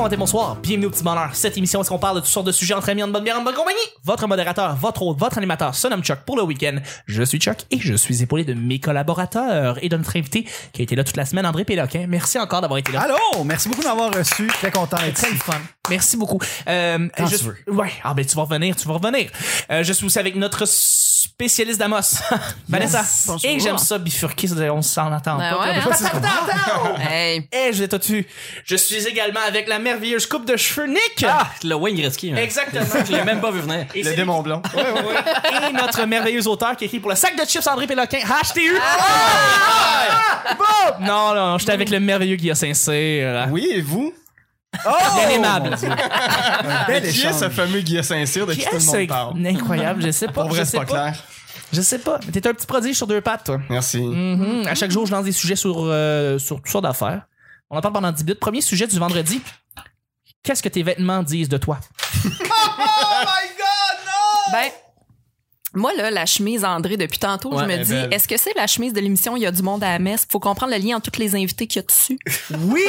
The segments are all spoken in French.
bon matin, bonsoir. Bienvenue au petit bonheur. Cette émission, est-ce qu'on parle de toutes sortes de sujets entre amis, en bonne bière, en bonne compagnie? Votre modérateur, votre hôte, votre animateur se nomme Chuck pour le week-end. Je suis Chuck et je suis épaulé de mes collaborateurs et de notre invité qui a été là toute la semaine, André Péloquin. Merci encore d'avoir été là. Allô, merci beaucoup de m'avoir reçu. Très content d'être ici. le fun. Merci beaucoup. Euh, Quand je- tu veux. Ouais. Ah ben tu vas revenir, tu vas revenir. Euh, je suis aussi avec notre spécialiste d'Amos, Vanessa. Et j'aime ça bifurquer, on s'en attend Ben pas. ouais, on hein? Hey. Eh, je l'ai tout tu. Je suis également avec la merveilleuse coupe de cheveux Nick. Ah, le Wayne Gretzky. hein. Exactement. Je l'ai même pas vu venir. Et Le démon blond. Et notre merveilleux auteur qui écrit pour le sac de chips André Péloquin, HTU. Ah! Bon! Non, non, non, j'étais avec le merveilleux Guillaume Saint-Cyr. Oui, et vous? Bien aimable. Bel Qui est ce fameux Guy Saint-Cyr de qui tout le monde parle? incroyable, je sais pas. Pour vrai, c'est pas clair. Je sais pas. Mais T'es un petit prodige sur deux pattes, toi. Merci. Mhm. À chaque jour, je lance des sujets sur, euh, sur toutes sortes d'affaires. On en parle pendant 10 minutes. Premier sujet du vendredi. Qu'est-ce que tes vêtements disent de toi? Ben, moi, là, la chemise André, depuis tantôt, Ouais, je me dis, est-ce que c'est la chemise de l'émission Il y a du monde à la messe? Faut comprendre le lien entre tous les invités qu'il y a dessus. Oui!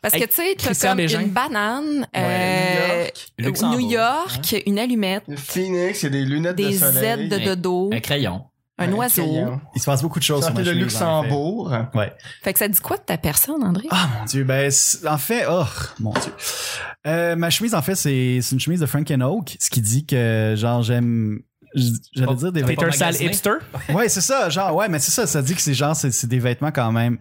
Parce que, tu sais, t'as comme Bégin. une banane, Ouais, euh, Luxembourg. New York, une allumette, Phoenix, il y a des lunettes des de Z soleil. de dodo, Un crayon. un oiseau. crayon. Il se passe beaucoup de choses Ça sur ma chemise, en fait. Luxembourg. Ouais. Fait que ça dit quoi de ta personne, André? Ah mon dieu, ben en fait, oh mon dieu. Euh, ma chemise en fait c'est une chemise de Frank Oak, ce qui dit que genre j'aime j'allais dire des T'es vêtements un sale hipster? Ouais, c'est ça, genre ouais, mais c'est ça, ça dit que c'est genre c'est c'est des vêtements quand même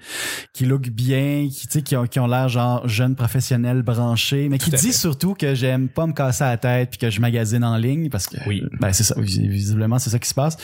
qui look bien, qui tu sais qui ont qui ont l'air genre jeunes professionnels branchés, mais qui dit fait. surtout que j'aime pas me casser la tête puis que je magasine en ligne parce que Oui. ben c'est ça vis- visiblement c'est ça qui se passe.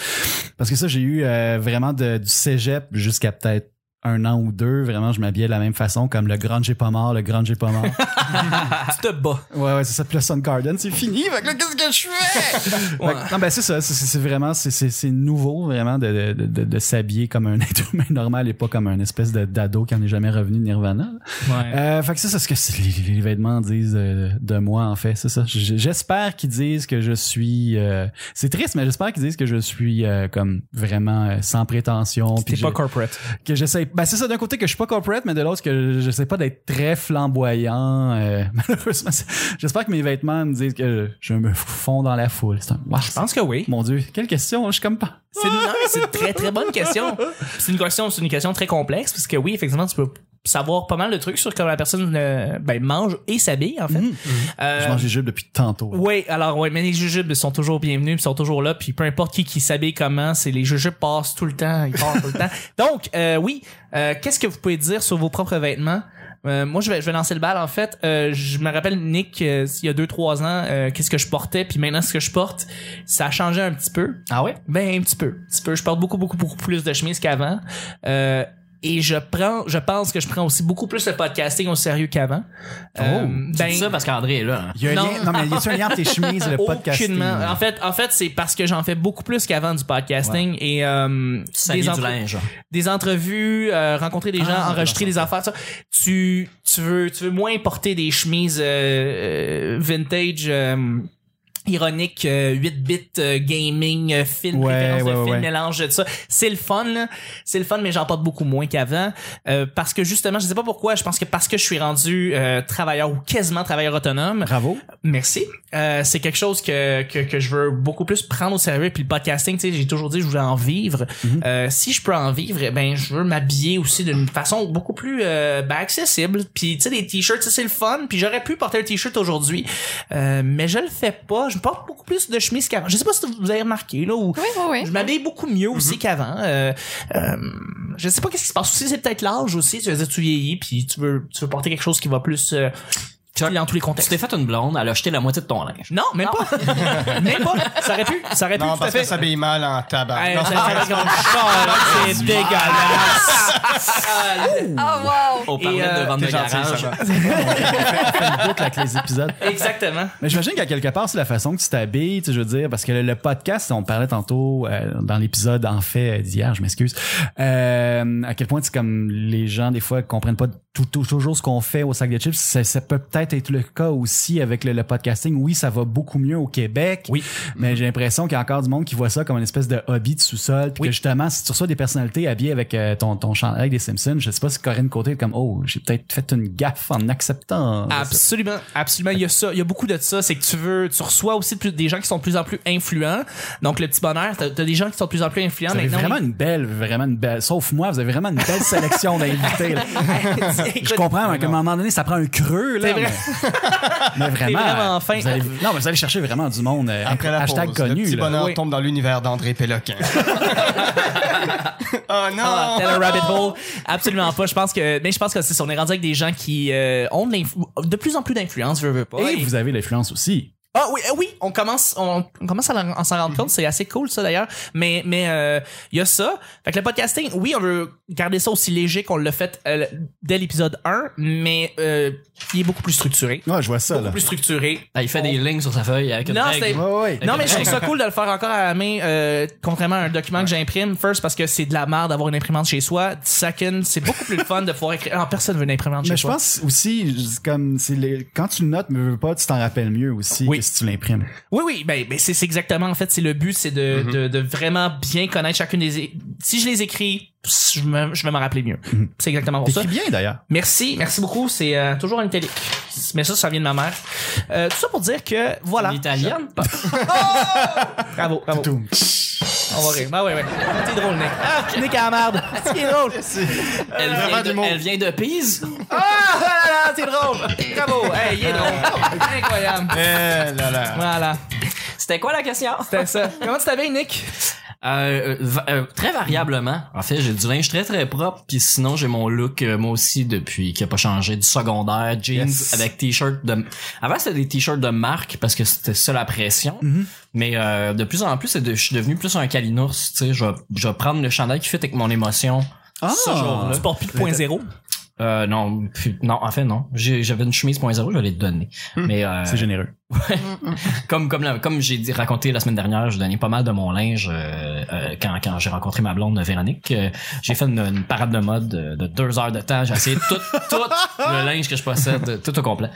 Parce que ça j'ai eu euh, vraiment de, du cégep jusqu'à peut-être un an ou deux, vraiment, je m'habillais de la même façon, comme le grand j'ai pas mort, le grand j'ai pas mort. tu te bats. Ouais, ouais, c'est ça. Puis le Sun Garden, c'est fini. Fait que là, qu'est-ce que je fais? Que- non, ben, c'est ça. C'est- C'est c'est vraiment, c'est- c'est c'est nouveau, vraiment, de, de, de, de s'habiller comme un être humain normal et pas comme un espèce de d'ado qui en est jamais revenu de Nirvana. Ouais. Euh, fait que ça, c'est ce que c'est- les, les vêtements disent euh, de moi, en fait. C'est ça. J'espère qu'ils disent que je suis, euh, c'est triste, mais j'espère qu'ils disent que je suis, euh, comme vraiment euh, sans prétention. T'es puis pas corporate. que j'essaie ben c'est ça d'un côté que je suis pas corporate mais de l'autre que je sais pas d'être très flamboyant euh, malheureusement j'espère que mes vêtements me disent que je me fonds dans la foule un wow, Je pense que oui. mon dieu quelle question je suis comme pas C'est une, non, mais c'est une très très bonne question. C'est une question, c'est une question très complexe parce que oui, effectivement, tu peux savoir pas mal de trucs sur comment la personne euh, ben, mange et s'habille en fait. Euh, je mange des jupes depuis tantôt Oui, alors oui, mais les jujubes sont toujours bienvenus, puis sont toujours là, puis peu importe qui qui s'habille comment, c'est les jujubes passent tout le temps, ils passent tout le temps. Donc euh, oui, euh, qu'est-ce que vous pouvez dire sur vos propres vêtements? Euh, moi, je vais, je vais lancer le bal. En fait, Euh, je me rappelle Nick, euh, il y a deux trois ans, euh, qu'est-ce que je portais, puis maintenant ce que je porte, ça a changé un petit peu. Ah ouais? Ben un petit peu, un petit peu. Je porte beaucoup beaucoup beaucoup plus de chemises qu'avant. Euh, et je prends, je pense que je prends aussi beaucoup plus le podcasting au sérieux qu'avant. Euh, Tu dis ça parce qu'André est là. hein. il y a un non. lien non mais y a un lien entre tes chemises et le podcasting? Aucunement. En fait, en fait, c'est parce que j'en fais beaucoup plus qu'avant du podcasting et euh, des, du entre- linge. des entrevues, euh, rencontrer des gens, Ah, enregistrer des affaires. Ça. Tu, tu veux, tu veux moins porter des chemises euh, vintage. euh, ironique 8 bits euh, gaming euh, film Ouais, référence de film ouais. mélange de ça c'est le fun c'est le fun mais j'en porte beaucoup moins qu'avant euh, parce que justement je sais pas pourquoi je pense que parce que je suis rendu euh, travailleur ou quasiment travailleur autonome bravo Merci. Euh, c'est quelque chose que, que, que je veux beaucoup plus prendre au sérieux. Puis le podcasting, tu sais, j'ai toujours dit que je voulais en vivre. Euh, si je peux en vivre, eh ben je veux m'habiller aussi d'une façon beaucoup plus euh, ben, accessible. Puis tu sais, les t-shirts, ça, c'est le fun. Puis j'aurais pu porter un t-shirt aujourd'hui, euh, mais je le fais pas. Je porte beaucoup plus de chemises qu'avant. Je sais pas si vous avez remarqué là. Ou Oui, oui, oui. je m'habille beaucoup mieux aussi qu'avant. Euh, euh, je sais pas qu'est-ce qui se passe aussi. C'est peut-être l'âge aussi. Tu veux dire, tu vieillis, puis tu veux, tu veux porter quelque chose qui va plus euh, dans tous les Tu t'es fait une blonde, elle a jeté la moitié de ton linge. Non, même pas. même pas. Ça aurait pu. Ça aurait pu Non, à parce fait. que ça s'habille mal en tabac. Hey, Non, ça- ça- c'est dégueulasse. Oh, wow! On parlait euh, de vente de T'es gentil, garage. ça va. fait boucle avec les épisodes Exactement. Mais j'imagine qu'à quelque part, c'est la façon que tu t'habilles, tu sais, je veux dire, parce que le, le podcast, on parlait tantôt euh, dans l'épisode en fait d'hier, je m'excuse, euh, à quel point c'est comme les gens des fois comprennent pas tout, tout- toujours ce qu'on fait au sac de chips, ça, ça peut peut-être être le cas aussi avec le, le podcasting. Oui, ça va beaucoup mieux au Québec. Oui. Mais j'ai l'impression qu'il y a encore du monde qui voit ça comme une espèce de hobby de sous-sol. Puis Oui. que justement, si tu reçois des personnalités habillées avec euh, ton, ton chandail des Simpsons, je sais pas si Corinne Côté est comme, oh, j'ai peut-être fait une gaffe en acceptant. ça. Absolument, absolument. Il y a ça, il y a beaucoup de ça. C'est que tu veux, tu reçois aussi de plus- des gens qui sont de plus en plus influents. Donc le petit bonheur, t'as as des gens qui sont de plus en plus influents. Vous avez Maintenant, vraiment une belle, vraiment une belle, sauf moi, vous avez vraiment une belle sélection d'invités. Je comprends, mais à un moment donné, ça prend un creux, là. Vrai. Mais, mais vraiment. Vraiment fin. vous allez- non, mais vous allez chercher vraiment du monde. euh, Après la hashtag pause, connu. le petit là. bonheur Oui. tombe dans l'univers d'André Péloquin. oh non! Ah, tel un rabbit hole. Absolument pas. Je pense que, mais je pense que c'est ça. On est rendu avec des gens qui euh, ont de, plus en plus d'influence, je veux pas. Et vous avez l'influence aussi. Ah oui, euh, oui, on commence, on, on commence à, s'en rendre compte. C'est assez cool ça d'ailleurs. Mais mais euh, il y a ça. Fait que le podcasting, oui, on veut garder ça aussi léger qu'on l'a fait euh, dès l'épisode 1, mais euh, il est beaucoup plus structuré. Ouais, je vois ça, là. Beaucoup plus structuré. Ah, il fait des lignes sur sa feuille avec une Non, règle. c'était- Ouais, ouais. Non, mais je trouve ça cool de le faire encore à la main, euh, contrairement à un document que j'imprime. First, parce que c'est de la merde d'avoir une imprimante chez soi. Second, c'est beaucoup plus fun de pouvoir écrire. Ah, personne veut une imprimante chez Mais je soi. pense aussi, comme, c'est les, quand tu notes, mais veux pas, tu t'en rappelles mieux aussi Oui. Si tu l'imprimes. Oui, oui, ben, ben c'est exactement, en fait, c'est le but, c'est de, de, de vraiment bien connaître chacune des... Si je les écris, je, me, je vais m'en rappeler mieux. C'est exactement pour ça. Bien, d'ailleurs. Merci, merci beaucoup. C'est euh, toujours un italique. Mais ça, ça vient de ma mère. Euh, tout ça pour dire que, voilà. L'italienne? Bravo, bravo. Tout. On va rire. Ben ouais, ouais. C'est drôle, Nick. Ah, Nick à la merde. C'est drôle. Elle vient, de, elle vient de Pise? Ah, c'est drôle. Bravo. Hey, il est drôle. Incroyable. Eh là là. Voilà. C'était quoi la question? C'était ça. Comment tu t'habilles, Nick? Euh, euh, euh, très variablement. En fait, j'ai du linge très très propre, puis sinon j'ai mon look euh, moi aussi depuis qui a pas changé du secondaire, jeans Yes. avec t-shirt de. Avant c'était des t-shirts de marque parce que c'était ça la pression. Mais euh, de plus en plus, c'est de- je suis devenu plus un calinours. Tu sais, je vais, prendre le chandail qui fait avec mon émotion. Ah! Ce. Tu portes plus de point zéro? Euh, non, non, en fait non. J'avais une chemise point zéro, je vais te donner. Mais euh, C'est généreux. comme comme la- comme j'ai dit raconté la semaine dernière, je donnais pas mal de mon linge euh, euh, quand quand j'ai rencontré ma blonde Véronique. Euh, j'ai fait une, une parade de mode de, de deux heures de temps. J'ai essayé tout tout le linge que je possède, tout au complet.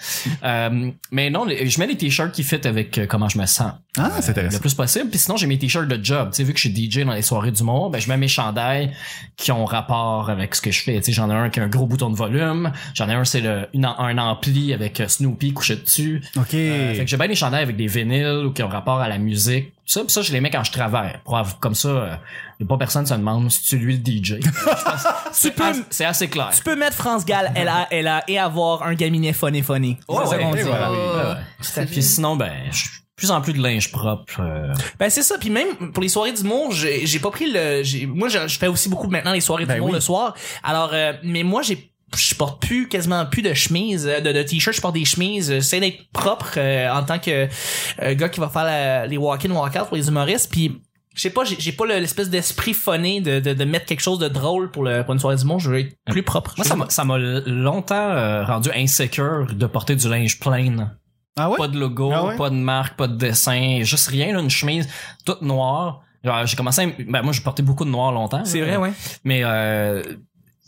Euh, mais non, je mets les t-shirts qui fit avec comment je me sens Ah, c'est le intéressant. plus possible. Puis sinon, j'ai mes t-shirts de job. Tu sais, vu que je suis DJ dans les soirées du monde, ben, je mets mes chandails qui ont rapport avec ce que je fais. Tu sais, j'en ai un qui a un gros bouton de volume. J'en ai un, c'est le, une, un ampli avec Snoopy couché dessus. OK. Fait que j'ai bien des chandails avec des vinyles ou qui ont rapport à la musique. Tout ça, puis ça, je les mets quand je travaille. Pour avoir- comme ça, euh, y a pas personne se demande si tu lui le DJ. c'est, peux- assez, c'est assez clair. Tu peux mettre France Gall, LA, LA et avoir un gaminet funny funny. Ouais, C'est ça ouais, qu'on ouais, dit. ouais, ouais, ouais. Puis sinon, ben, je plus en plus de linge propre. euh, Ben c'est ça. Puis même pour les soirées d'humour, j'ai j'ai pas pris le. j'ai- Moi, je, je fais aussi beaucoup maintenant les soirées Ben d'humour oui. le soir. Alors, euh, mais moi, j'ai je porte plus quasiment plus de chemise euh, de, de t-shirt je porte des chemises j'essaie d'être propre euh, en tant que euh, gars qui va faire la- les walk-in walk-out pour les humoristes puis je sais pas j'ai j'ai pas le- l'espèce d'esprit phoné de, de, de mettre quelque chose de drôle pour, le, pour une soirée d'humour je veux être plus propre Moi, ça m'a, ça m'a longtemps euh, rendu insécure de porter du linge plain. Ah ouais? Pas de logo, Ah ouais? pas de marque, pas de dessin, juste rien, là, une chemise toute noire. Genre, j'ai commencé à, ben, moi, j'ai porté beaucoup de noir longtemps. c'est vrai ouais Mais euh,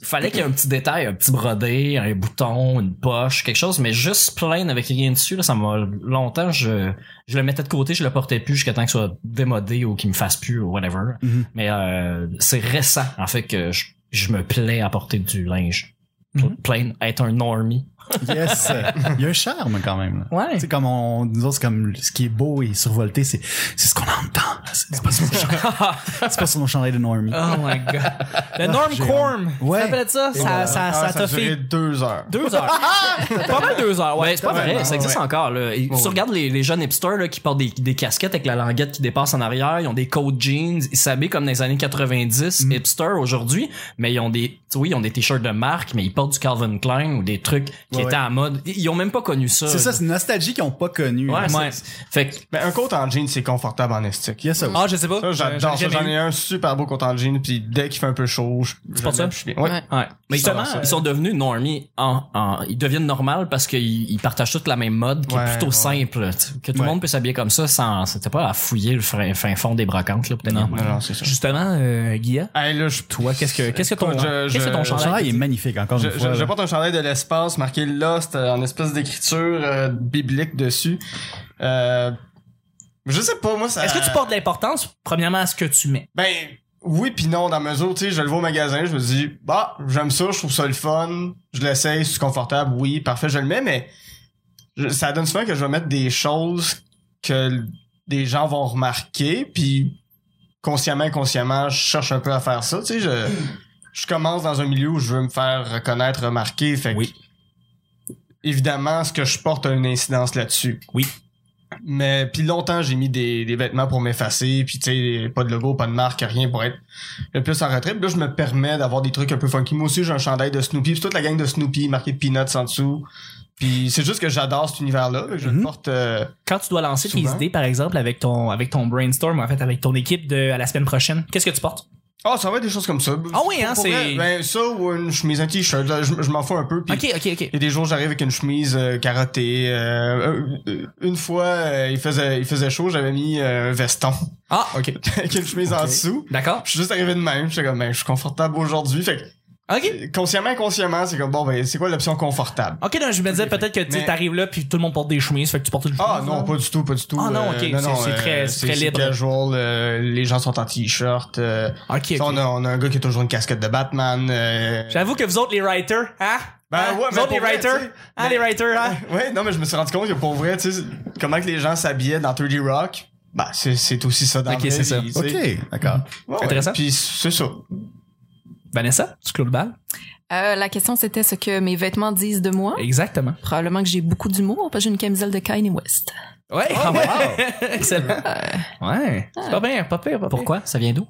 il fallait qu'il y ait un petit détail, un petit brodé, un bouton, une poche, quelque chose, mais juste plain avec rien dessus, là, ça m'a longtemps, je, je le mettais de côté, je le portais plus jusqu'à temps qu'il soit démodé ou qu'il me fasse plus ou whatever. Mhm. Mais euh, c'est récent, en fait, que je, je me plais à porter du linge. Mhm. Plain, être un normie. Yes. Il y a un charme quand même. là. ouais Tu sais, comme on, nous autres, c'est comme ce qui est beau et survolté, c'est, c'est ce qu'on entend. C'est, c'est pas sur nos c'est pas sur nos chandails de Normie. oh my god le Norm Corm Ouais. tu ça? Ça ça, Ah, ça ça t'a fait deux heures. deux heures pas mal deux heures ouais Ouais, c'est pas vrai, ça existe ouais. encore. Là. Et Tu regardes les, les jeunes hipsters là, qui portent des, des casquettes avec la languette qui dépasse en arrière, ils ont des coats jeans, ils s'habillent comme dans les années 90, hipsters aujourd'hui, mais ils ont des, oui, ils ont des t-shirts de marque, mais ils portent du Calvin Klein ou des trucs qui Ouais, était en mode. Ils ont même pas connu ça. C'est ça, c'est une nostalgie qu'ils ont pas connue. Ouais, Ouais. c'est- Fait que Ben, un coat en jean, c'est confortable en estique. Il y a ça aussi. Ah, je sais pas. Ça, j'adore ça. J'en ai un super beau coat en jean, puis dès qu'il fait un peu chaud, je, je ça? je suis bien. Ouais. Ouais. Ouais. Mais justement, ils sont devenus normies en, en- ils deviennent normales parce qu'ils ils partagent toute la même mode qui Ouais, est plutôt ouais. simple. tu sais, Que tout Ouais. le monde peut s'habiller comme ça sans, c'était pas à fouiller le fin, fin fond des brocantes, là, peut-être. Non. Non, non, c'est ça. justement, euh, Guilla, Hey, là, je, toi, qu'est-ce que, qu'est-ce que ton, qu'est-ce que ton chandail? Est magnifique, encore je, une fois. je, porte un chandail de l'espace marqué Lost euh, en espèce d'écriture euh, biblique dessus. Euh, je sais pas, moi, ça... Est-ce que tu portes de l'importance, premièrement, à ce que tu mets? Ben, oui puis non, dans la mesure, tu sais, je le vois au magasin, je me dis, bah, j'aime ça, je trouve ça le fun, je l'essaye, c'est confortable, oui, parfait, je le mets, mais je- ça donne souvent que je vais mettre des choses que des gens vont remarquer, puis consciemment, inconsciemment, je cherche un peu à faire ça, tu sais, je, je commence dans un milieu où je veux me faire reconnaître, remarquer, fait que, Oui. Évidemment, ce que je porte a une incidence là-dessus. Oui. Mais puis longtemps j'ai mis des, des vêtements pour m'effacer puis tu sais pas de logo pas de marque rien pour être le plus en retrait Puis là je me permets d'avoir des trucs un peu funky moi aussi j'ai un chandail de Snoopy puis toute la gang de Snoopy marqué Peanuts en dessous puis c'est juste que j'adore cet univers là je le Mhm. porte euh, Quand tu dois lancer tes idées, par exemple, avec ton, avec ton brainstorm, en fait, avec ton équipe de, à la semaine prochaine, qu'est-ce que tu portes? Ah ça va être des choses comme ça Ah oui, hein, c'est- ben ça ou une chemise un t-shirt je, je m'en fous un peu puis Ok, ok, ok. il y a des jours j'arrive avec une chemise euh, carottée euh, euh, une fois euh, il faisait il faisait chaud j'avais mis euh, un veston Ah, ok. avec une chemise en dessous D'accord. je suis juste arrivé de même j'étais comme ben je suis confortable aujourd'hui fait que Ok. consciemment, inconsciemment, c'est comme bon, ben, c'est quoi l'option confortable? Ok, non, je me disais peut-être que tu sais, Mais- t'arrives là puis tout le monde porte des chemises, fait que tu portes une chemise. Ah non, pas du tout, pas du tout. Ah non, ok, c'est- euh, très- c'est très libre. casual, euh, les gens sont en t-shirt. euh, Ok, ok. On, a, on a un gars qui a toujours une casquette de Batman. euh, J'avoue que vous autres, les writers, hein? Ben Hein? ouais, vous mais autres, les pour vrai, writers, hein, les writers, hein? Ouais, non, mais je me suis rendu compte que pour vrai, tu sais, comment que les gens s'habillaient dans 3D Rock, bah c'est c'est aussi ça dans Ok, c'est ça. Ok, d'accord. Intéressant. Puis c'est ça. Vanessa, tu clôt le bal? Euh, la question, c'était ce que mes vêtements disent de moi. Exactement. Probablement que j'ai beaucoup d'humour parce que j'ai une camisole de Kanye West. Ouais. Excellent. Ouais. C'est pas bien, pas pire, pas pire. Pourquoi? Ça vient d'où?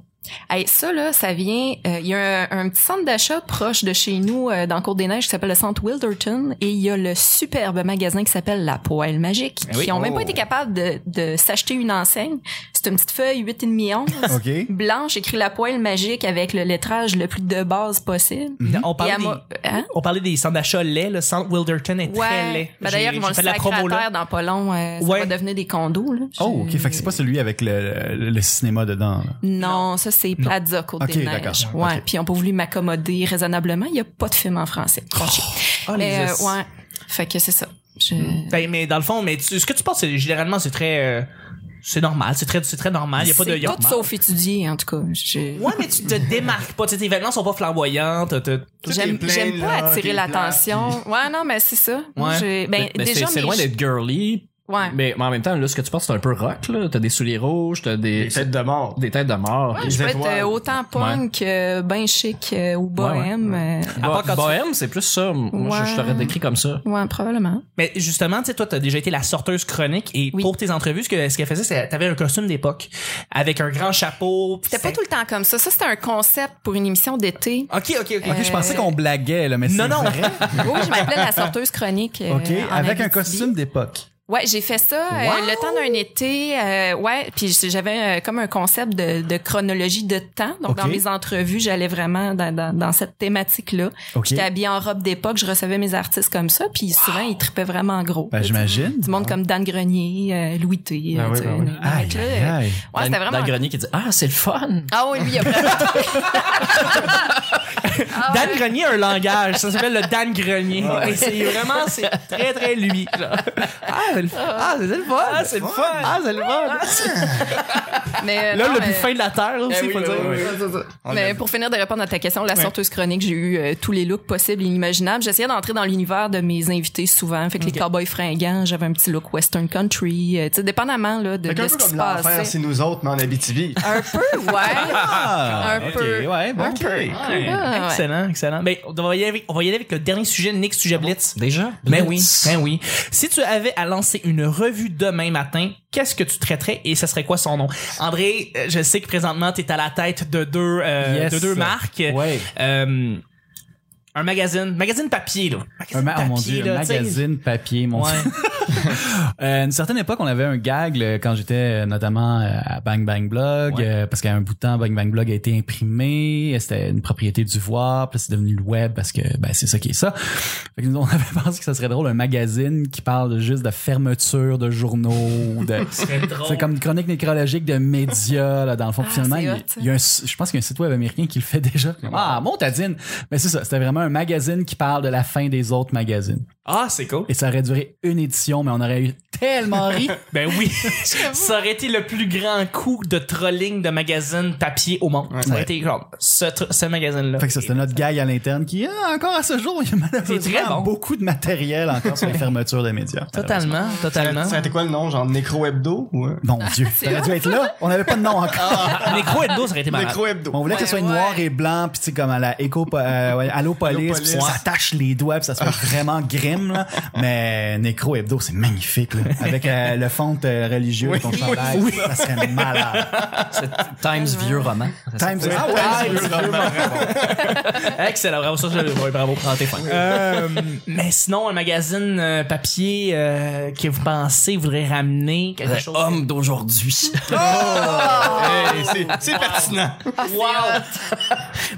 Hey, ça, là, ça vient... euh, Il y a un, un petit centre d'achat proche de chez nous, euh, dans Côte-des-Neiges, qui s'appelle le centre Wilderton. Et il y a le superbe magasin qui s'appelle La Poêle Magique, Eh oui. qui ont même Oh. pas été capables de, de s'acheter une enseigne. C'est une petite feuille 8,5 11 Ok. blanche, écrit La Poêle Magique avec le lettrage le plus de base possible. On Et parlait, elle des, hein? on parlait des centres d'achat lait, le centre Wilderton est très Ouais. laid. Ben, D'ailleurs, ils vont le sacrer à dans pas long. euh, ça Ouais. va devenir des condos. Là. Oh, ok. Fait que c'est pas celui avec le, le, le cinéma dedans. là. Non, ça c'est Plaza Côte Ok, des d'accord. Neiges. Ouais, Ouais, ok. puis ils ont pas voulu m'accommoder raisonnablement. Il y a pas de film en français. Chier. Oh, mais les euh, os. ouais, fait que c'est ça. Je... Ben, mais dans le fond, mais tu- ce que tu penses, c'est généralement, c'est très, euh, c'est normal, c'est très, c'est très normal. Y a pas de, C'est y a tout pas- sauf étudié en tout cas. Je- Ouais, mais tu te démarques pas. Tu sais, tes vêtements sont pas flamboyants. t'as- t'as- Tout J'aime plein, j'aime pas là, attirer t'es l'attention. Ouais, non, mais c'est ça. Moi, Ouais. j'ai- Ben, Mais- mais déjà, c'est c'est mes- loin d'être girly. Ouais. Mais, mais en même temps, là, ce que tu portes, c'est un peu rock, là. T'as des souliers rouges, t'as des, Des têtes de mort. des têtes de mort. Ouais, je peux être étoiles. euh, autant punk, euh, ben chic euh, ou bohème. euh, À part quand tu- Bohème, c'est plus ça. Moi, je, je t'aurais Ouais. décrit comme ça. Ouais, probablement. Mais justement, tu sais, toi, t'as déjà été la sorteuse chronique et Oui. pour tes entrevues, ce que ce qu'elle faisait, c'est t'avais un costume d'époque avec un grand chapeau. C'était pas tout le temps comme ça. Ça, c'était un concept pour une émission d'été. Ok, ok, ok. Ok, je pensais qu'on blaguait, là, mais c'est Non, non. vrai. Oui, je m'appelais la sorteuse chronique. euh, Ok, avec un costume d'époque. Ouais, j'ai fait ça euh, le temps d'un été. euh, ouais, puis j'avais euh, comme un concept de, de chronologie de temps. Donc dans mes entrevues, j'allais vraiment dans, dans, dans cette thématique-là. J'étais habillée en robe d'époque, je recevais mes artistes comme ça, puis souvent ils tripaient vraiment gros. Ben, j'imagine. Du monde comme Dan Grenier, Louis T. Ah oui, ben oui. donc Aïe, là, aïe, aïe. Ouais, c'était Dans- vraiment. Dans le grenier qui dit Ah, c'est le fun! Ah oui, lui, il a vraiment. Ah Dan. Grenier a un langage, ça s'appelle le Dan Grenier. Et c'est vraiment, c'est très très lui. genre. Ah, c'est le, ah, c'est le fun. Ah, c'est le fun. Ah, c'est le fun. Mais, Là, non, le mais- plus fin de la terre, là, aussi, Eh oui, faut oui, dire. oui, oui. On Mais pour finir de répondre à ta question, la sorteuse chronique, j'ai eu euh, tous les looks possibles et inimaginables. J'essayais d'entrer dans l'univers de mes invités souvent. Fait que les cowboys fringants, j'avais un petit look western country. euh, tu sais, dépendamment là, de, de ce peu qui se passait. c'est nous autres, mais en Abitibi. Un peu, ouais. Ah, Un peu. ouais, bon. Un peu. Ah, ouais. Excellent, excellent. Ben, on va y aller avec, on va y aller avec le dernier sujet, Nick, sujet Blitz. Déjà? Ben oui, Blitz? ben oui. Si tu avais à lancer une revue demain matin, qu'est-ce que tu traiterais et ce serait quoi son nom? André, euh, je sais que présentement tu es à la tête de deux, euh, Yes. de deux marques. Ouais. Euh, Un magazine, magazine papier là. Un Magazine ma- oh mon papier, dieu, là, magazine papier, mon Ouais. dieu. Euh, à une certaine époque, on avait un gag là, quand j'étais euh, notamment euh, à Bang Bang Blog, Ouais. euh, parce qu'à un bout de temps, Bang Bang Blog a été imprimé, c'était une propriété du voir, puis là, c'est devenu le web parce que ben c'est ça qui est ça. Fait que nous, on avait pensé que ça serait drôle un magazine qui parle juste de fermeture de journaux, ou de c'est comme une chronique nécrologique de médias là dans le fond. Ah, Finalement, il y a un, je pense qu'il y a un site web américain qui le fait déjà. Ah, Montadine. Mais c'est ça, c'était vraiment un magazine qui parle de la fin des autres magazines. Ah, c'est cool. Et ça aurait duré une édition, mais on aurait eu tellement ri. Ben oui. ça aurait été le plus grand coup de trolling de magazine papier au monde. Ça aurait été genre ce, magazine-là. fait que ça, c'était notre gag à l'interne qui, ah, encore à ce jour, il y a malheureusement bon. beaucoup de matériel encore sur les fermetures des médias. Totalement, totalement. Ça aurait été quoi le nom? Genre Necro Hebdo? Ou, euh? Mon Dieu, C'est ça aurait dû être là. On n'avait pas de nom encore. Ah, Necro Hebdo, ça aurait été malade. Necro Hebdo. On voulait que ce soit ouais. noir et blanc, puis tu sais, comme à la éco, euh, ouais, Allo Police, Allo-Police. puis ça s'attache les doigts, puis ça se fait vraiment grim, là. Mais Necro Hebdo, c'est magnifique, là. Avec euh, le fond euh, religieux, ton chandail, ça serait malade. C'est Times vieux roman. Times, ah ouais, Excellent, bravo, ça, je, ouais, bravo. Ah, t'es. Euh, mais sinon, un magazine euh, papier euh, que vous pensez voudrait ramener quelque chose. Homme d'aujourd'hui. Hey, c'est- c'est pertinent. Wow!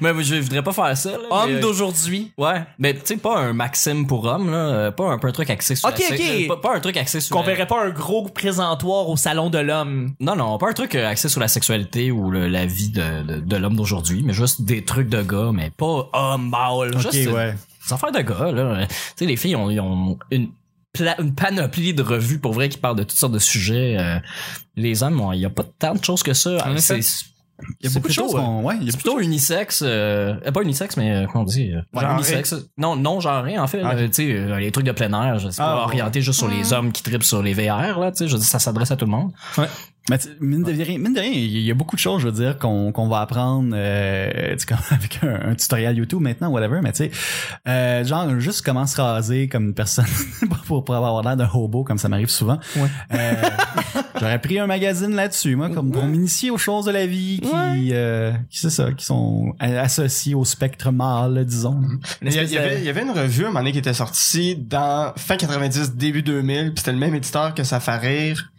mais je voudrais pas faire ça. Là, Homme euh, d'aujourd'hui? Ouais, mais tu sais pas un Maxime pour homme là, pas un peu un truc axé sur Ok, la- ok. pas, pas un truc axé sur verrait pas un gros présentoir au salon de l'homme. Non non, pas un truc euh, axé sur la sexualité ou le- la vie de, de, de l'homme d'aujourd'hui, mais juste des trucs de gars, mais pas homme mâle, Ok, juste euh, ouais. des affaires de gars là. Tu sais les filles ont, une pla- une panoplie de revues pour vrai qui parlent de toutes sortes de sujets. euh, les hommes, il y a pas tant de choses que ça. C'est Il y a c'est beaucoup de plutôt, choses qu'on, ouais, il y a c'est plutôt unisexe, euh, euh, pas unisexe, mais euh, comment on dit, euh, ouais, Genré. unisexe. Non, non genré en fait. Ah, là, tu sais, euh, les trucs de plein air, Ah, pas ouais. orienté juste sur les hommes qui tripent sur les VR là. Je dis ça s'adresse à tout le monde. Mais mine de rien, mine de rien, il y a beaucoup de choses, je veux dire, qu'on va apprendre euh, tu sais, comme avec un, un tutoriel YouTube maintenant, whatever, mais tu sais, euh, genre juste comment se raser comme une personne pour, pour avoir l'air d'un hobo, comme ça m'arrive souvent. Ouais. Euh, J'aurais pris un magazine là-dessus, moi, comme pour m'initier aux choses de la vie qui, euh, qui c'est ça, qui sont associées au spectre mâle, disons. Il y, a- il y avait, il y avait une revue à un moment donné qui était sortie dans fin 90, début 2000, puis c'était le même éditeur que Ça fait rire.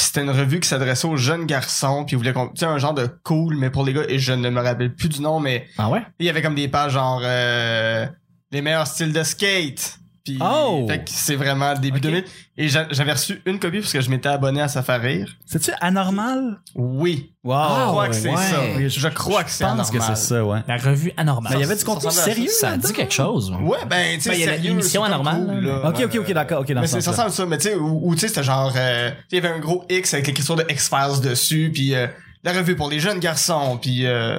Puis c'était une revue qui s'adressait aux jeunes garçons, puis il voulait qu'on, un genre de cool, mais pour les gars, et je ne me rappelle plus du nom, mais Ah ouais? il y avait comme des pages genre euh, les meilleurs styles de skate. Puis, Oh! fait que c'est vraiment début Ok. 2000. Et j'a- j'avais reçu une copie parce que je m'étais abonné à Ça fait rire. C'est-tu anormal? Oui. Wow. je crois que c'est ouais. ça. Je, Je crois que c'est pense que anormal. c'est ça, ouais. La revue anormale. Mais il y avait du contenu ça. sérieux Ça dit quelque chose. Ouais, ben, tu sais, Ben, il y a sérieux, l'émission anormale, cool, là. Ok, ok, ok, d'accord, ok, dans Mais ce c'est ça à ça, mais tu sais, où, où, tu sais, c'était genre, euh, il y avait un gros X avec l'écriture de X-Files dessus, puis euh, la revue pour les jeunes garçons, puis euh,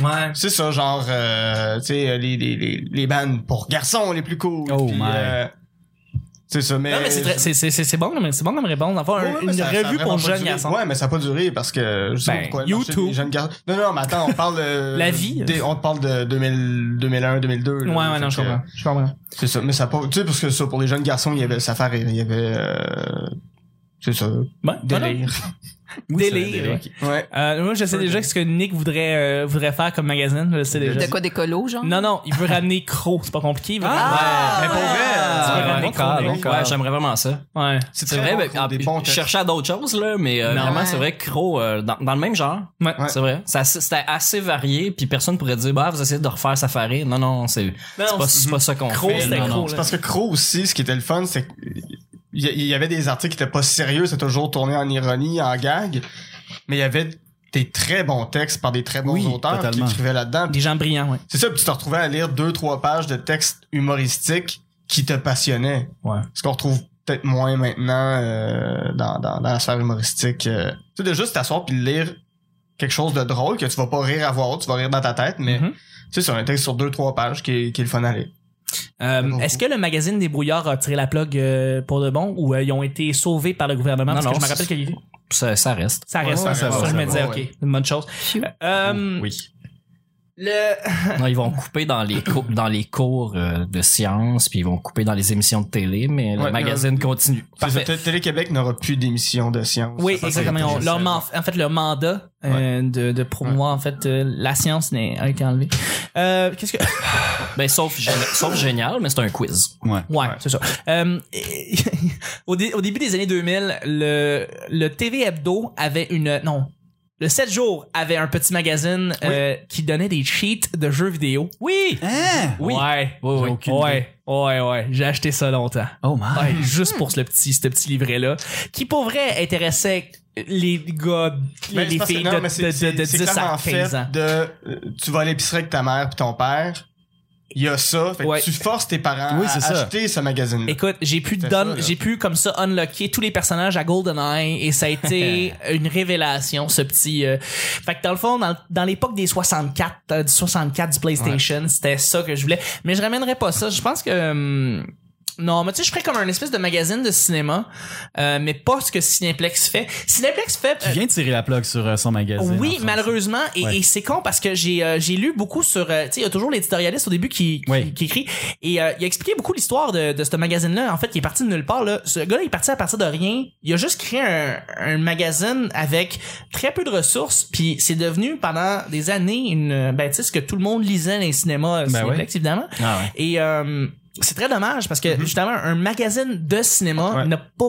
Ouais. c'est ça, genre, euh, tu sais, les, les, les, les bandes pour garçons les plus cool. Oh puis, euh, c'est ça, mais... Non, mais c'est très- c'est c'est- c'est- bon, mais c'est bon. Enfin, Ouais, ouais, mais une ça- revue pour jeunes garçons. Ouais, mais ça a pas duré parce que je sais Ben, pourquoi. YouTube. jeunes garçons. Non, non, mais attends, on parle de. La vie. des- on te parle de 2000, 2001, 2002. là. Ouais, ouais, Fait non, je comprends. Je comprends. C'est ça, mais ça pas. Tu sais, parce que ça, pour les jeunes garçons, il y avait ça. Il y avait. Euh, c'est ça. Ouais, voilà. Délire. Oui, Délire. Ouais. Euh, moi, je sais déjà ce que Nick voudrait, euh, voudrait faire comme magazine. Je sais déjà. De quoi d'écolo, genre? Non, non, il veut ramener Crow. C'est pas compliqué. il veut Ah! Mais pour vrai, Tu veux Ah, ramener bon Crow, corps. Ouais, j'aimerais vraiment ça. Ouais. C'est vrai, bon, ben, Crow, des ah, bons cherchais à d'autres choses là, mais euh, vraiment Ouais. c'est vrai que Crow euh, dans, dans le même genre. Ouais. C'est vrai. C'était assez varié, puis personne pourrait dire bah vous essayez de refaire Safari. Non non, c'est pas, c'est- c'est pas ça qu'on Crow, fait. c'était Non, non. Crow, C'est parce que Crow aussi, ce qui était le fun, c'est que il y, avait des articles qui étaient pas sérieux, c'est toujours tourné en ironie, en gag, mais il y avait des très bons textes par des très bons Oui, auteurs totalement. qui écrivaient là-dedans. Des gens brillants, ouais. C'est ça, puis tu te retrouvais à lire deux, trois pages de textes humoristiques qui te passionnaient. Ouais. Ce qu'on retrouve peut-être moins maintenant euh, dans, dans, dans la sphère humoristique. euh. Tu sais, de juste t'asseoir puis de lire quelque chose de drôle que tu vas pas rire à haute, tu vas rire dans ta tête, mais Mhm. tu sais, sur un texte sur deux, trois pages qui est, qui est le fun à lire. Euh. Est-ce que le magazine des brouillards a tiré la plug euh, pour de bon ou euh, ils ont été sauvés par le gouvernement? Non, Parce que non, je me rappelle que Ça, ça reste. ça reste. Ouais, ça ça, va, je me disais, ok, ouais. une bonne chose. Euh, Oui. Le... Non, ils vont couper dans les cours, dans les cours euh, de sciences, puis ils vont couper dans les émissions de télé, mais le Ouais, magazine continue. Parfait. Té- Télé-Québec n'aura plus d'émissions de science. Oui, exactement. leur en fait, leur mandat euh, de, de promouvoir en fait euh, la science n'est- a été enlevé. Euh, Qu'est-ce que Ben, sauf, sauf génial, mais c'est un quiz. Ouais. Ouais, c'est ça. Euh, au, dé- au début des années 2000, le, le TV Hebdo avait une... Non. Le 7 jours avait un petit magazine euh, qui donnait des cheats de jeux vidéo. Oui! Hein? Oui. Ouais, oui, oui. aucune Ouais, ouais, ouais. J'ai acheté ça longtemps. Oh my. Ouais, juste pour ce petit, ce petit livret-là. Qui, pour vrai, intéressait les gars, les, Ben, les filles non, de, de, de, c'est- de c'est 10 clairement à fait 15 ans. de euh, tu vas à l'épicerie avec ta mère puis ton père. Il y a ça. Fait que Ouais. tu forces tes parents Oui, à ça. acheter ce magazine. Écoute, j'ai pu là. j'ai pu comme ça unlocker tous les personnages à GoldenEye et ça a été une révélation ce petit euh, fait que dans le fond dans, dans l'époque des 64 euh, du 64 du PlayStation, c'était ça que je voulais mais je ramènerais pas ça, je pense que hum, non, mais tu sais, je ferais comme un espèce de magazine de cinéma, euh, mais pas ce que Cineplex fait. Cineplex fait Tu viens de tirer la plug sur euh, son magazine. oui, malheureusement, et, Ouais. et c'est con parce que j'ai euh, j'ai lu beaucoup sur, euh, tu sais, il y a toujours l'éditorialiste au début qui qui, écrit et euh, il a expliqué beaucoup l'histoire de, de ce magazine-là. En fait, il est parti de nulle part. Là, ce gars-là, il est parti à partir de rien. Il a juste créé un, un magazine avec très peu de ressources, puis c'est devenu pendant des années une, ben tu sais, ce que tout le monde lisait dans les cinémas, Ben Cineplex, évidemment. Ah ouais. Et euh, c'est très dommage parce que Mm-hmm. justement un magazine de cinéma Ouais. n'a pas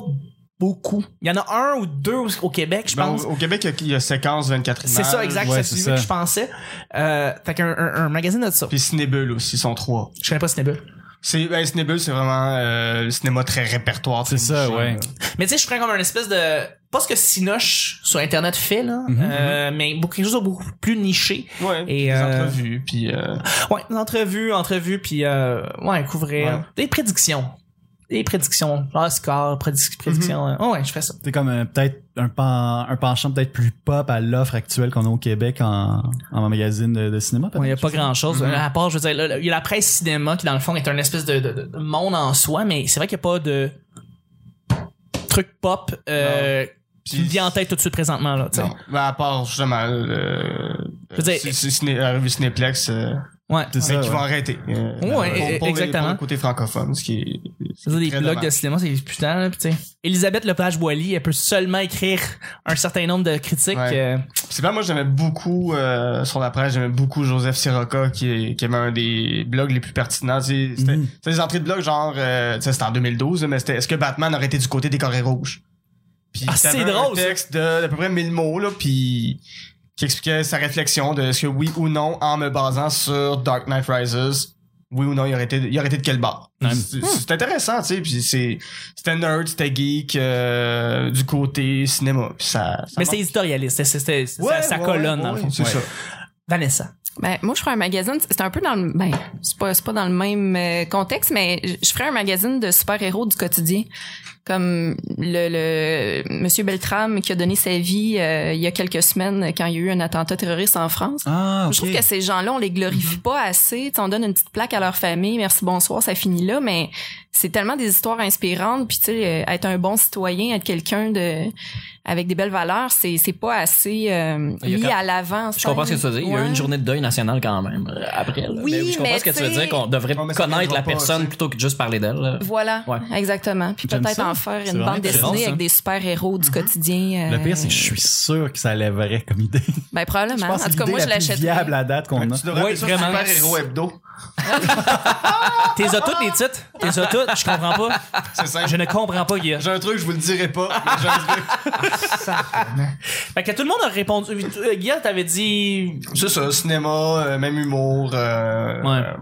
beaucoup. Il y en a un ou deux au, Québec, je Ben, pense. au, au Québec, il y a- séquence 24 images. C'est ça, exact. Ouais, c'est celui ça. que je pensais. Euh, fait qu'un un, un magazine de ça. Puis Cinébulle aussi, ils sont trois. Je connais pas Snable. C'est, ben, Cinébulle, c'est vraiment euh, le cinéma très répertoire. C'est ça, ouais. Mais tu sais, je ferais comme un espèce de... Pas ce que Sinoche sur Internet fait, là. Mhm. euh, mais beaucoup, quelque chose de beaucoup plus niché. Ouais. Et, des euh, entrevues, puis euh, Ouais, des entrevues, entrevues, puis euh, ouais, couvrir. Ouais. Des prédictions. Des prédictions. Genre score, prédic- prédictions. Mhm. euh, ouais, je ferais ça. C'est comme euh, peut-être un, pan- un penchant peut-être plus pop à l'offre actuelle qu'on a au Québec en, en magazine de, de cinéma. Il peut-être. y a pas grand chose. Mhm. À part, je veux dire, il y a la presse cinéma qui, dans le fond, est un espèce de, de- de monde en soi, mais c'est vrai qu'il n'y a pas de truc pop euh, qui me vient en tête tout de suite présentement. Là, tu sais. non. Ben, à part justement le, veux dire- Cinéplex, euh, Ouais. C'est ça, qui ouais. vont arrêter. Euh, Ouais, e- les- exactement. pour le côté francophone, ce qui est, ce C'est des blogs de cinéma, c'est putain, là, pis tu sais. Elisabeth Lepage-Boily, elle peut seulement écrire un certain nombre de critiques. Ouais. euh, C'est pas moi j'aimais beaucoup euh, sur la presse, j'aimais beaucoup Joseph Sirocca qui, est- qui avait un des blogs les plus pertinents. Tu sais, C'était Mhm. c'était des entrées de blog genre euh, tu sais, c'était en 2012 mais c'était est-ce que Batman aurait été du côté des carrés rouges? Puis Ah, c'est un drôle, ça. texte de d'à peu près 1000 mots là puis qui expliquait sa réflexion de est-ce que oui ou non en me basant sur Dark Knight Rises oui ou non, il aurait été, il aurait été de quel bord? Ouais. C'est intéressant, tu sais, puis c'est, c'était nerd, c'était geek, euh, du côté cinéma, puis ça, ça mais c'est éditorialiste, c'est- Ouais, sa, ouais, colonne, ouais, dans le ouais, fond. c'est Ouais. ça. Vanessa. Ben, moi, je ferais un magazine, c'est un peu dans le, ben, c'est pas, c'est pas dans le même euh, contexte, mais je je ferais un magazine de super-héros du quotidien. Comme le, le Monsieur Beltram qui a donné sa vie euh, il y a quelques semaines quand il y a eu un attentat terroriste en France. Ah, ok. Je trouve que ces gens-là, on les glorifie pas assez. On donne une petite plaque à leur famille, merci, bonsoir, ça finit là, mais c'est tellement des histoires inspirantes. Puis tu sais, être un bon citoyen, être quelqu'un de avec des belles valeurs, c'est c'est pas assez euh, mis quand- à l'avant. Je comprends ce que tu veux dire. Il y a eu une journée de deuil national quand même euh, après. là. Oui, mais je comprends mais ce que tu veux dire, qu'on devrait connaître la personne plutôt que de juste parler d'elle. là. Voilà, Ouais. exactement. Puis peut-être en faire C'est une bande dessinée ça. avec des super-héros du quotidien. Le euh, pire, c'est que je suis sûr que ça lèverait comme idée. Ben, Je probablement. pense En que tout cas, c'est moi, je l'idée la plus l'achèterais. viable à date qu'on a. Tu devrais Ouais, appeler ça vraiment. Super Héros Hebdo. T'es as toutes les titres? T'es as toutes? Je comprends pas. C'est simple. Je ne comprends pas, Guillaume. J'ai un truc, je vous le dirai pas. mais j'ai un truc. Fait que tout le monde a répondu. Euh, Guillaume, t'avais dit. C'est ça, cinéma, euh, même humour. euh, Ouais. euh,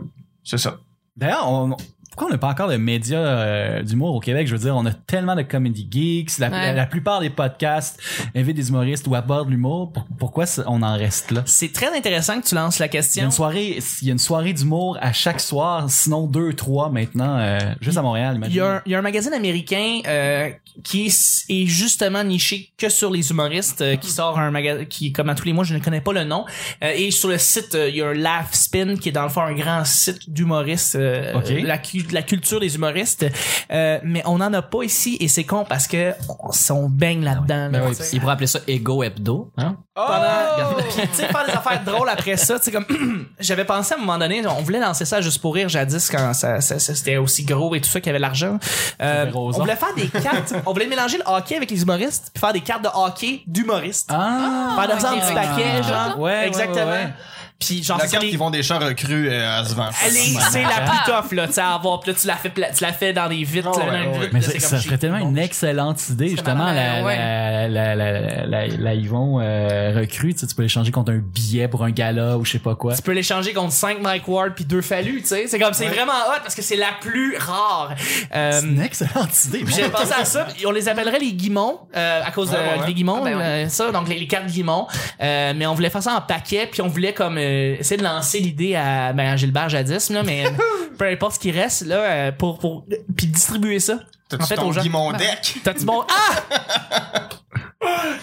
c'est ça. D'ailleurs, on- pourquoi on n'a pas encore de médias euh, d'humour au Québec? Je veux dire, on a tellement de comedy geeks. La, Ouais. la plupart des podcasts invitent des humoristes ou abordent l'humour. Pour- pourquoi on en reste là? C'est très intéressant que tu lances la Il y a question. une soirée, il y a une soirée d'humour à chaque soir, sinon deux, trois maintenant, euh, juste à Montréal, Il imagine. y, a un, il y a un magazine américain euh, qui est, justement niché que sur les humoristes, euh, qui sort un magazine qui, comme à tous les mois, je ne connais pas le nom. Et sur le site, il y a un Laugh Spin qui est dans le fond un grand site d'humoristes, Ok. la, cu- la culture des humoristes. Euh, mais on n'en a pas ici et c'est con parce que on, on baigne là-dedans. là, Ben oui, sais. Il pourrait appeler ça Ego Hebdo. Hein? pendant Puis, tu sais faire des affaires drôles après ça tu sais comme j'avais pensé à un moment donné on voulait lancer ça juste pour rire jadis quand ça, ça- ça- c'était aussi gros et tout ça qu'il y avait l'argent euh, on voulait faire des cartes on voulait mélanger le hockey avec les humoristes puis faire des cartes de hockey d'humoristes Ah! faire de ça un avec petit des paquet genre là. Ouais, ouais, exactement ouais, ouais. Puis genre, La c'est carte les- qui vont des champs recrues, euh, elle se vend. elle est- c'est la plus tough, là, tu sais, à avoir. Puis là, tu la fais, tu la fais dans des vitres, Oh, là, ouais, Mais là, ça, c'est ça comme serait tellement une excellente idée, justement, la, la, la, la, la, la Yvon euh, recrue, tu sais, tu peux l'échanger contre un billet pour un gala ou je sais pas quoi. Tu peux l'échanger contre 5 Mike Ward puis 2 Fallu, tu sais. C'est comme, c'est vraiment hot parce que c'est la plus rare. Euh, C'est une excellente idée. J'ai pensé à ça. On les appellerait les guimons euh, à cause des guimons, Ah, ben euh, ça. Donc les, les cartes guimons. Euh, mais on voulait faire ça en paquet, puis on voulait comme euh, essayer de lancer l'idée à ben à Gilbert jadis là, mais peu importe ce qui reste là euh, pour pour puis distribuer ça. T'as-tu En fait, ton aux gens. Guimond deck? T'as-tu bon ah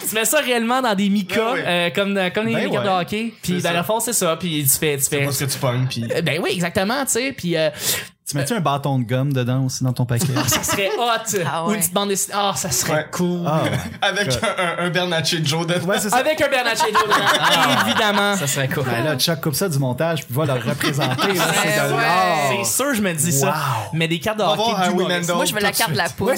Tu mets ça réellement dans des micas Ben oui. euh, comme comme les Ben de hockey. Puis C'est dans ça. le fond c'est ça. Puis tu fais tu C'est fais pas ce que tu pognes, pis... Euh, ben oui exactement tu sais. Puis euh, Tu mets-tu un bâton de gomme dedans aussi dans ton paquet? ça serait hot. Ah Ou une petite bande dessinée. Ah ça serait Ouais. cool. Ah, Avec un, un, un Bernatchez Joe dedans. ouais, c'est ça. Avec un Bernatchez dedans, évidemment. Ça serait cool. Ben là, Chuck coupe ça du montage puis va le représenter. là, c'est sûr, je me dis ça. Mais des cartes de hockey voir un. Winando. Moi, je veux la carte de la poule.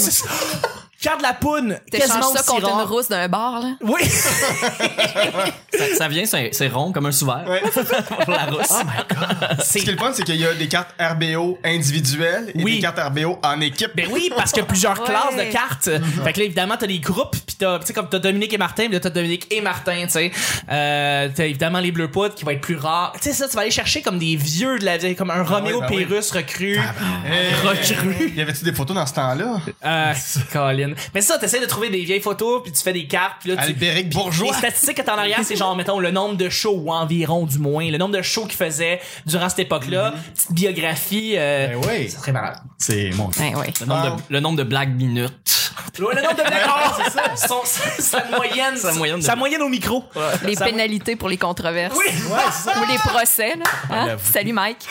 Ouais, c'est ça. Carte de la poune. T'échanges ça contre rare. une rousse d'un bar, là. Oui. Ça, ça vient, c'est c'est rond comme un sous-verre. Ouais. Pour la rousse. Ce qui est le fun, c'est qu'il y a des cartes RBO individuelles et Oui. des cartes RBO en équipe. Ben oui, parce qu'il y a plusieurs Ouais. classes de cartes. Fait que là, évidemment, t'as des groupes, pis t'as, tu sais, comme t'as Dominique et Martin, pis là, t'as Dominique et Martin, tu sais. Euh, t'as évidemment les bleus poudres qui vont être plus rares. Tu sais, ça, tu vas aller chercher comme des vieux de la vieille, comme un Roméo ben oui. Pérus recru. Eh, Recru. Y avait-tu des photos dans ce temps-là? Euh, Colin. Mais ça, t'essaies de trouver des vieilles photos, puis tu fais des cartes, puis là, tu, Albéric Bourgeois. Les statistiques que t'as en arrière, c'est genre, mettons, le nombre de shows, ou environ, du moins, le nombre de shows qu'il faisait durant cette époque-là, petite biographie, euh, Ben oui. ça serait malade. C'est mon Ouais, ouais. Le nombre, de, le nombre de blagues minutes. Ouais, le nombre de blagues, c'est ça. Son- sa, sa moyenne, Sa moyenne de- sa moyenne au micro. Les Ça- pénalités pour les controverses. Oui. Ou les procès, là. Hein? Là, vous- Salut, Mike.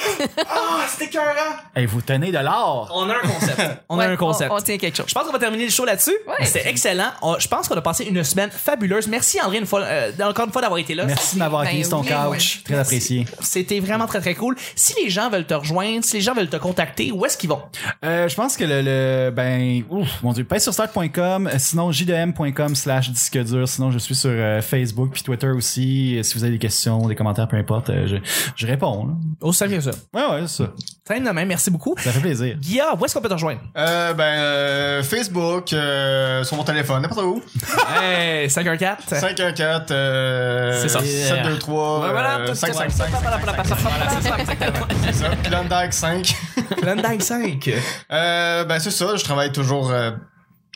Ah, c'était écœurant. Hey, vous tenez de l'or. On a un concept. On Ouais, a un concept. On, tient quelque chose. Je pense qu'on va terminer le show là-dessus. Ouais. C'était excellent. On- je pense qu'on a passé une semaine fabuleuse. Merci André une fois, euh, encore une fois d'avoir été là. Merci de m'avoir Ben accueilli sur ton oui, couch. Très apprécié. C'était vraiment très très cool. Si les gens veulent te rejoindre, si les gens veulent te contacter, où est-ce qu'ils vont? Euh, je pense que le, le ben ouf, mon dieu, pèse sur start.com, euh, sinon jdm.com slash disque dur, sinon je suis sur euh, Facebook puis Twitter aussi. Euh, Si vous avez des questions, des commentaires, peu importe, euh, je, je réponds. là. Simple que ça. Ouais ouais, c'est ça. Très de même, merci beaucoup. Ça fait plaisir. Guilla, où est-ce qu'on peut te rejoindre? Euh, ben, euh, Facebook, euh, sur mon téléphone, n'importe où. hey, 514. 514, euh, C'est ça. 723, Ouais, voilà, euh, tout ça. 555. Voilà, c'est ça, exactement. C'est ça. Klondike 5. Klondike 5. Euh, ben c'est ça, je travaille toujours euh,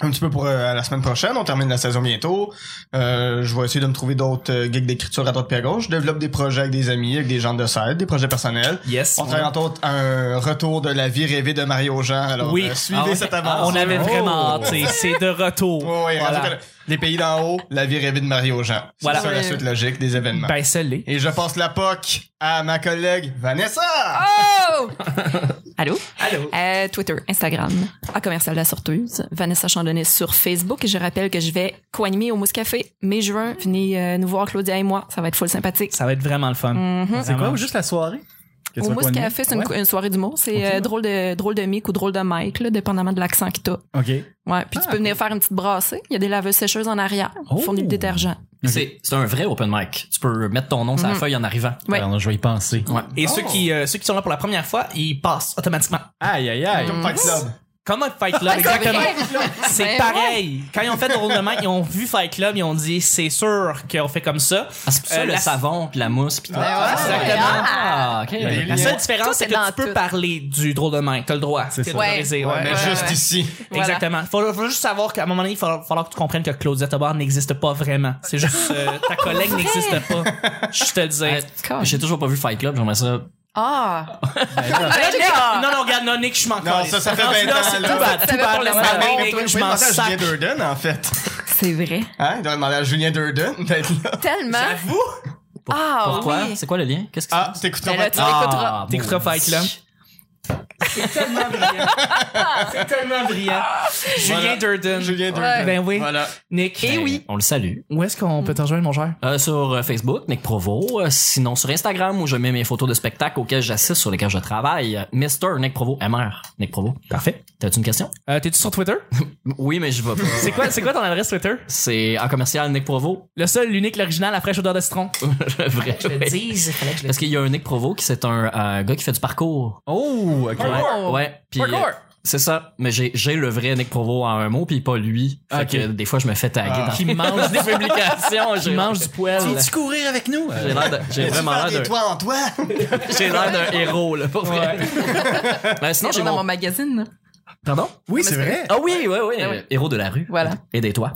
un petit peu pour euh, la semaine prochaine. On termine la saison bientôt. Euh, je vais essayer de me trouver d'autres euh, gigs d'écriture à droite et à gauche. Je développe des projets avec des amis, avec des gens de side, des projets personnels. Yes. On travaille entre autres un retour de la vie rêvée de Mario Jean. Alors Oui. euh, suivez Ah cette aventure. On avait Oh. vraiment hâte. c'est- C'est de retour. Voilà. Les pays d'en haut, la vie rêvée de Mario Jean. C'est Voilà. ça la suite logique des événements. Ben. Et je passe la POC à ma collègue Vanessa. Oh! Allô? Allô? Euh, Twitter, Instagram, à commercial la sorteuse, Vanessa Chandonnet sur Facebook. Et je rappelle que je vais co-animer au Mousse Café mai-juin. Venez euh, nous voir, Claudia et moi. Ça va être full sympathique. Ça va être vraiment le fun. Mhm. C'est quoi ou juste la soirée? Tu Au Mousse? Café, c'est une, Ouais. une soirée d'humour. C'est euh, drôle de drôle de mic ou drôle de mic, là, dépendamment de l'accent que t'as. OK. Ouais. Puis tu peux venir faire une petite brassée. Il y a des laveuses sécheuses en arrière. Oh. Fournir le détergent. C'est c'est un vrai open mic. Tu peux mettre ton nom sur la feuille en arrivant. Ouais. Alors, je vais y penser. Ouais. Et ceux, qui, euh, ceux qui sont là pour la première fois, ils passent automatiquement. Aïe aïe aïe. Comme Fight Club. Comme un Fight Club, exactement. C'est Ben pareil. Quand ils ont fait drôle de Mike, ils ont vu Fight Club, ils ont dit c'est sûr qu'on fait comme ça. Ah, c'est pour ça Euh, le la- savon puis la mousse puis tout. ouais, exactement. Ah, ok. La seule différence, est c'est que dans tu peux tout. parler du drôle de Mike. T'as le droit. C'est ça. autorisé, Ouais. ouais. Mais juste ouais. ici. Voilà. Exactement. Faut, faut juste savoir qu'à un moment donné, il va falloir que tu comprennes que Claudia Tobar n'existe pas vraiment. C'est juste euh, ta collègue n'existe pas. Je te le dis. Euh, J'ai toujours pas vu Fight Club, j'aimerais ça. Ah! Non, non, regarde, non, Nick, je m'en Non, ça, ça fait Rendu 20 là, ans, C'est là. tout bad. Ça Tout fait bad. Nick, Je m'en demander à sac. Julien Durden, en fait. C'est vrai. Hein? Il devrait demander à Julien Durden d'être là. Tellement. J'avoue. Ah, Pourquoi? oui. C'est quoi le lien? Qu'est-ce que Ah, t'écouteras Ben. Ah, T'écouteras bon. Fight Club. C'est tellement brillant. C'est tellement brillant. Julien Voilà. Durden. Julien Durden. Ouais. Ben oui. Voilà. Nick. Eh oui. On le salue. Où est-ce qu'on peut te rejoindre, mon cher? Euh, sur euh, Facebook, Nick Provo. Euh, sinon, sur Instagram, où je mets mes photos de spectacles auxquels j'assiste, sur lesquels je travaille. Mr. Nick Provo, MR. Nick Provo. Parfait. T'as-tu une question? Euh, T'es-tu sur Twitter? Oui, mais je vais pas. C'est quoi, c'est quoi ton adresse Twitter? C'est en commercial Nick Provo. Le seul, l'unique, l'original, la fraîche odeur de citron. Vrai. Je le dise, Parce qu'il y a un Nick Provo qui c'est un, un gars qui fait du parcours. Oh, ok. Parkour. Ouais. Puis euh, c'est ça. Mais j'ai j'ai le vrai Nick Provo en un mot puis pas lui. Fait Ok. que des fois je me fais taguer Ah. dans Qui mange des publications. Qui mange du poêle. Tu courir avec nous? j'ai l'air de- j'ai vraiment l'air d'un toits en toi? j'ai l'air d'un héros là pour vrai. Euh, sinon j'ai dans mon mon magazine. Pardon? Oui, c'est vrai. Ah oui, oui, oui. Ah oui. Héros de la rue. Voilà. Aidez-toi.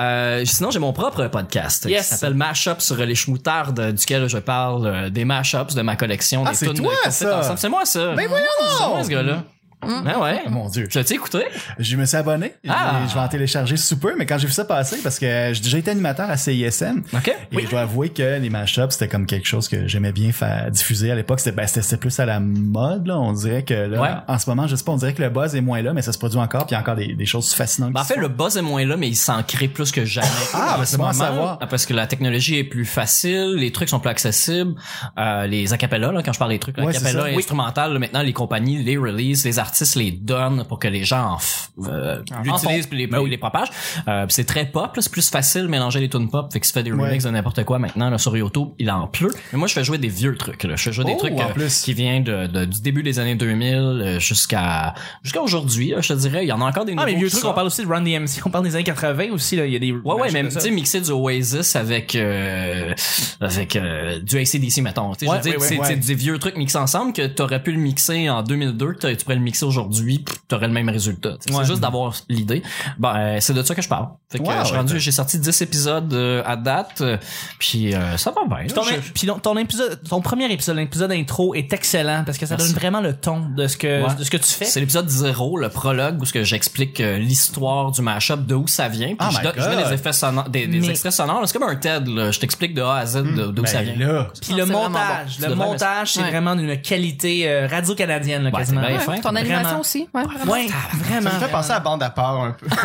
Euh, sinon, j'ai mon propre podcast Yes. qui s'appelle Mashup sur les schmoutardes, duquel je parle euh, des mashups de ma collection. Ah, des c'est toi, ça. C'est moi, ça. Ben voyons C'est moi, ce gars-là. Ah ouais? Oh, mon Dieu. Tu l'as-tu écouté? Je me suis abonné. Ah. Je vais en télécharger sous peu, mais quand j'ai vu ça passer, parce que j'ai déjà été animateur à CISM, OK. et je dois avouer que les mashups, c'était comme quelque chose que j'aimais bien faire diffuser à l'époque. C'était ben, c'était- plus à la mode, là. On dirait que là, Ouais. en ce moment, je sais pas, on dirait que le buzz est moins là, mais ça se produit encore, puis il y a encore des, des choses fascinantes. Ben, en fait, le buzz est moins là, mais il s'en crée plus que jamais. Ah, En ben, ce c'est bon à savoir. Parce que la technologie est plus facile, les trucs sont plus accessibles. Euh, les acapellas, là, quand je parle des trucs Ouais, acapella Oui. instrumental, là, maintenant, les compagnies les release, les artistes les donnent pour que les gens euh, l'utilisent puis les, Ben les propagent. Euh, c'est très pop, là, c'est plus facile de mélanger les tunes pop, fait que se fait des Ouais. remixes de n'importe quoi maintenant là, sur YouTube, il en pleut. Mais moi, je fais jouer des vieux trucs. Là. Je fais jouer des Oh, trucs en euh, qui viennent de, de- du début des années 2000 euh, jusqu'à jusqu'à aujourd'hui. là, Je te dirais, il y en a encore des Ah, mais nouveaux vieux qui truc, on parle aussi de Run DMC. On parle des années 80 aussi, là. Il y a des. Ouais, ouais, mais comme tu sais, mixer du Oasis avec, euh, avec du ACDC, mettons. Tu sais, Ouais, je veux dire, ouais, c'est des vieux trucs mixés ensemble que t'aurais pu le mixer en 2002, que tu pourrais le mixer aujourd'hui, pis t'aurais le même résultat. Ouais. C'est juste d'avoir l'idée. Ben, euh, c'est de ça que je parle. Fait que Ouais, euh, rendu, j'ai sorti 10 épisodes euh, à date, puis euh, ça va bien. Puis ton, là. Je- puis ton- ton épisode, ton premier épisode, l'épisode intro est excellent parce que ça Merci. donne vraiment le ton de ce que, Ouais. de ce que tu fais. C'est l'épisode 0, le prologue, où ce que j'explique euh, l'histoire du mashup, de où ça vient. Puis Oh je, my donne- je mets des effets sonores, des, des Mais- extraits sonores. C'est comme un TED, là. Je t'explique de A à Z de- d'où ça Ben vient. là, Puis le montage, bon. le montage, c'est Ouais. vraiment d'une qualité euh, radio-canadienne, là, Ouais, quasiment. C'est bien Ouais, fin. Ton animation Vraiment. aussi. Ouais, vraiment. Ouais, vraiment. Ça me fait penser à bande à part un peu.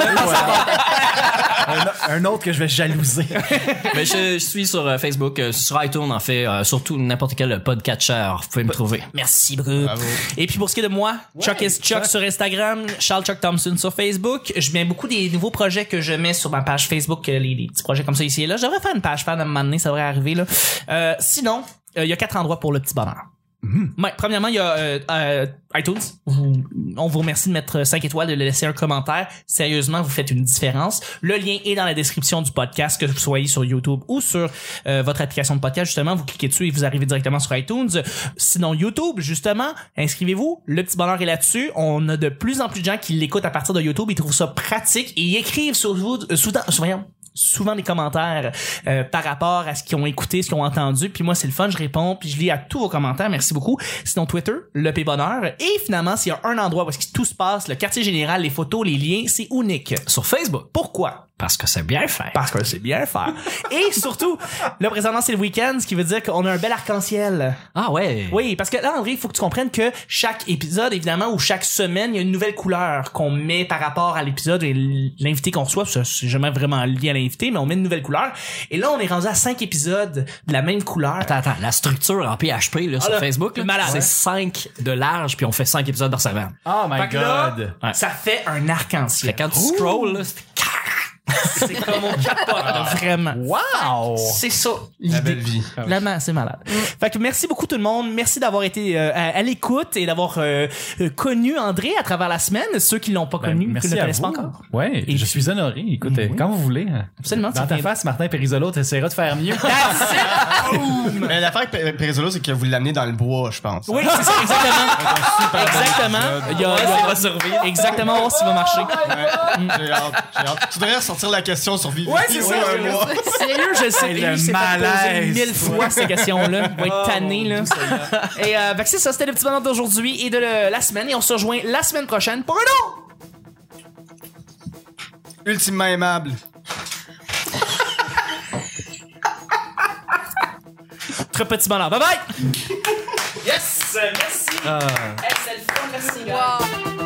un, un autre que je vais jalouser. Mais je, je suis sur euh, Facebook, euh, sur iTunes, en fait, euh, surtout n'importe quel podcatcher. Vous pouvez me trouver. Merci beaucoup. Bravo. Et puis pour ce qui est de moi, Chuck is Chuck sur Instagram, Charles Chuck Thompson sur Facebook. Je mets beaucoup des nouveaux projets que je mets sur ma page Facebook, les, les petits projets comme ça ici et là. Je devrais faire une page fan à un moment donné, ça devrait arriver là. Euh, sinon, euh, il y a quatre endroits pour le petit bonheur. Ouais, premièrement, il y a euh, euh, iTunes. Vous- on vous remercie de mettre 5 étoiles, de laisser un commentaire. Sérieusement, vous faites une différence. Le lien est dans la description du podcast, que vous soyez sur YouTube ou sur euh, votre application de podcast. Justement, vous cliquez dessus et vous arrivez directement sur iTunes. Sinon, YouTube, justement, inscrivez-vous. Le petit bonheur est là-dessus. On a de plus en plus de gens qui l'écoutent à partir de YouTube. Ils trouvent ça pratique et ils écrivent sur vous, euh, souvent, voyons, souvent des commentaires euh, par rapport à ce qu'ils ont écouté, ce qu'ils ont entendu. Puis moi, c'est le fun, je réponds, puis je lis à tous vos commentaires. Merci beaucoup. Sinon, Twitter, le P Bonheur. Et finalement, s'il y a un endroit où est-ce que tout se passe, le quartier général, les photos, les liens, c'est unique. Sur Facebook. Pourquoi? Parce que c'est bien fait. Parce que c'est bien faire. Et surtout, là, présentement, c'est le week-end, ce qui veut dire qu'on a un bel arc-en-ciel. Ah ouais. Oui, parce que là, André, il faut que tu comprennes que chaque épisode, évidemment, ou chaque semaine, il y a une nouvelle couleur qu'on met par rapport à l'épisode et l'invité qu'on reçoit. C'est jamais vraiment lié à l'invité, mais on met une nouvelle couleur. Et là, on est rendu à cinq épisodes de la même couleur. Attends, attends, la structure en PHP là, sur là, Facebook, c'est 5 de large, puis on fait 5 épisodes dans semaine. Oh my Fait là, god. Ouais. ça fait un Fait arc-en-ciel. quand tu scrolls, là, c'est comme on capote, vraiment. Wow! C'est ça, La belle l'idée. vie. Vraiment, c'est malade. Fait que merci beaucoup tout le monde. Merci d'avoir été euh, à, à l'écoute et d'avoir euh, euh, connu André à travers la semaine. Ceux qui l'ont pas Ben, connu, qui ne merci le connaissent pas encore. Ouais, Et je puis- suis honoré. Écoutez, Oui. quand vous voulez. hein. Absolument, Dans ta face, Martin Périsolo, t'essaieras de faire mieux. Mais l'affaire avec Périsolo, c'est que vous l'amenez dans le bois, je pense. Oui, c'est ça, exactement. exactement. Il y a, il y a- va survivre. exactement, voir s'il va marcher. Ouais, j'ai hâte, j'ai hâte. Tu devrais ressortir la question sur Vivi. Ouais, c'est ça. Sérieux, je le sais. le s'est malaise. mille fois cette question-là. Il va être tanné, là. Et euh, c'est ça, c'était le petit bonheur d'aujourd'hui et de le- la semaine. Et on se rejoint la semaine prochaine pour un autre! Ultimement aimable. Très petit bonheur. Bye bye! Yes! Merci! Ah. Hey, c'est le fun, merci, gars. Wow.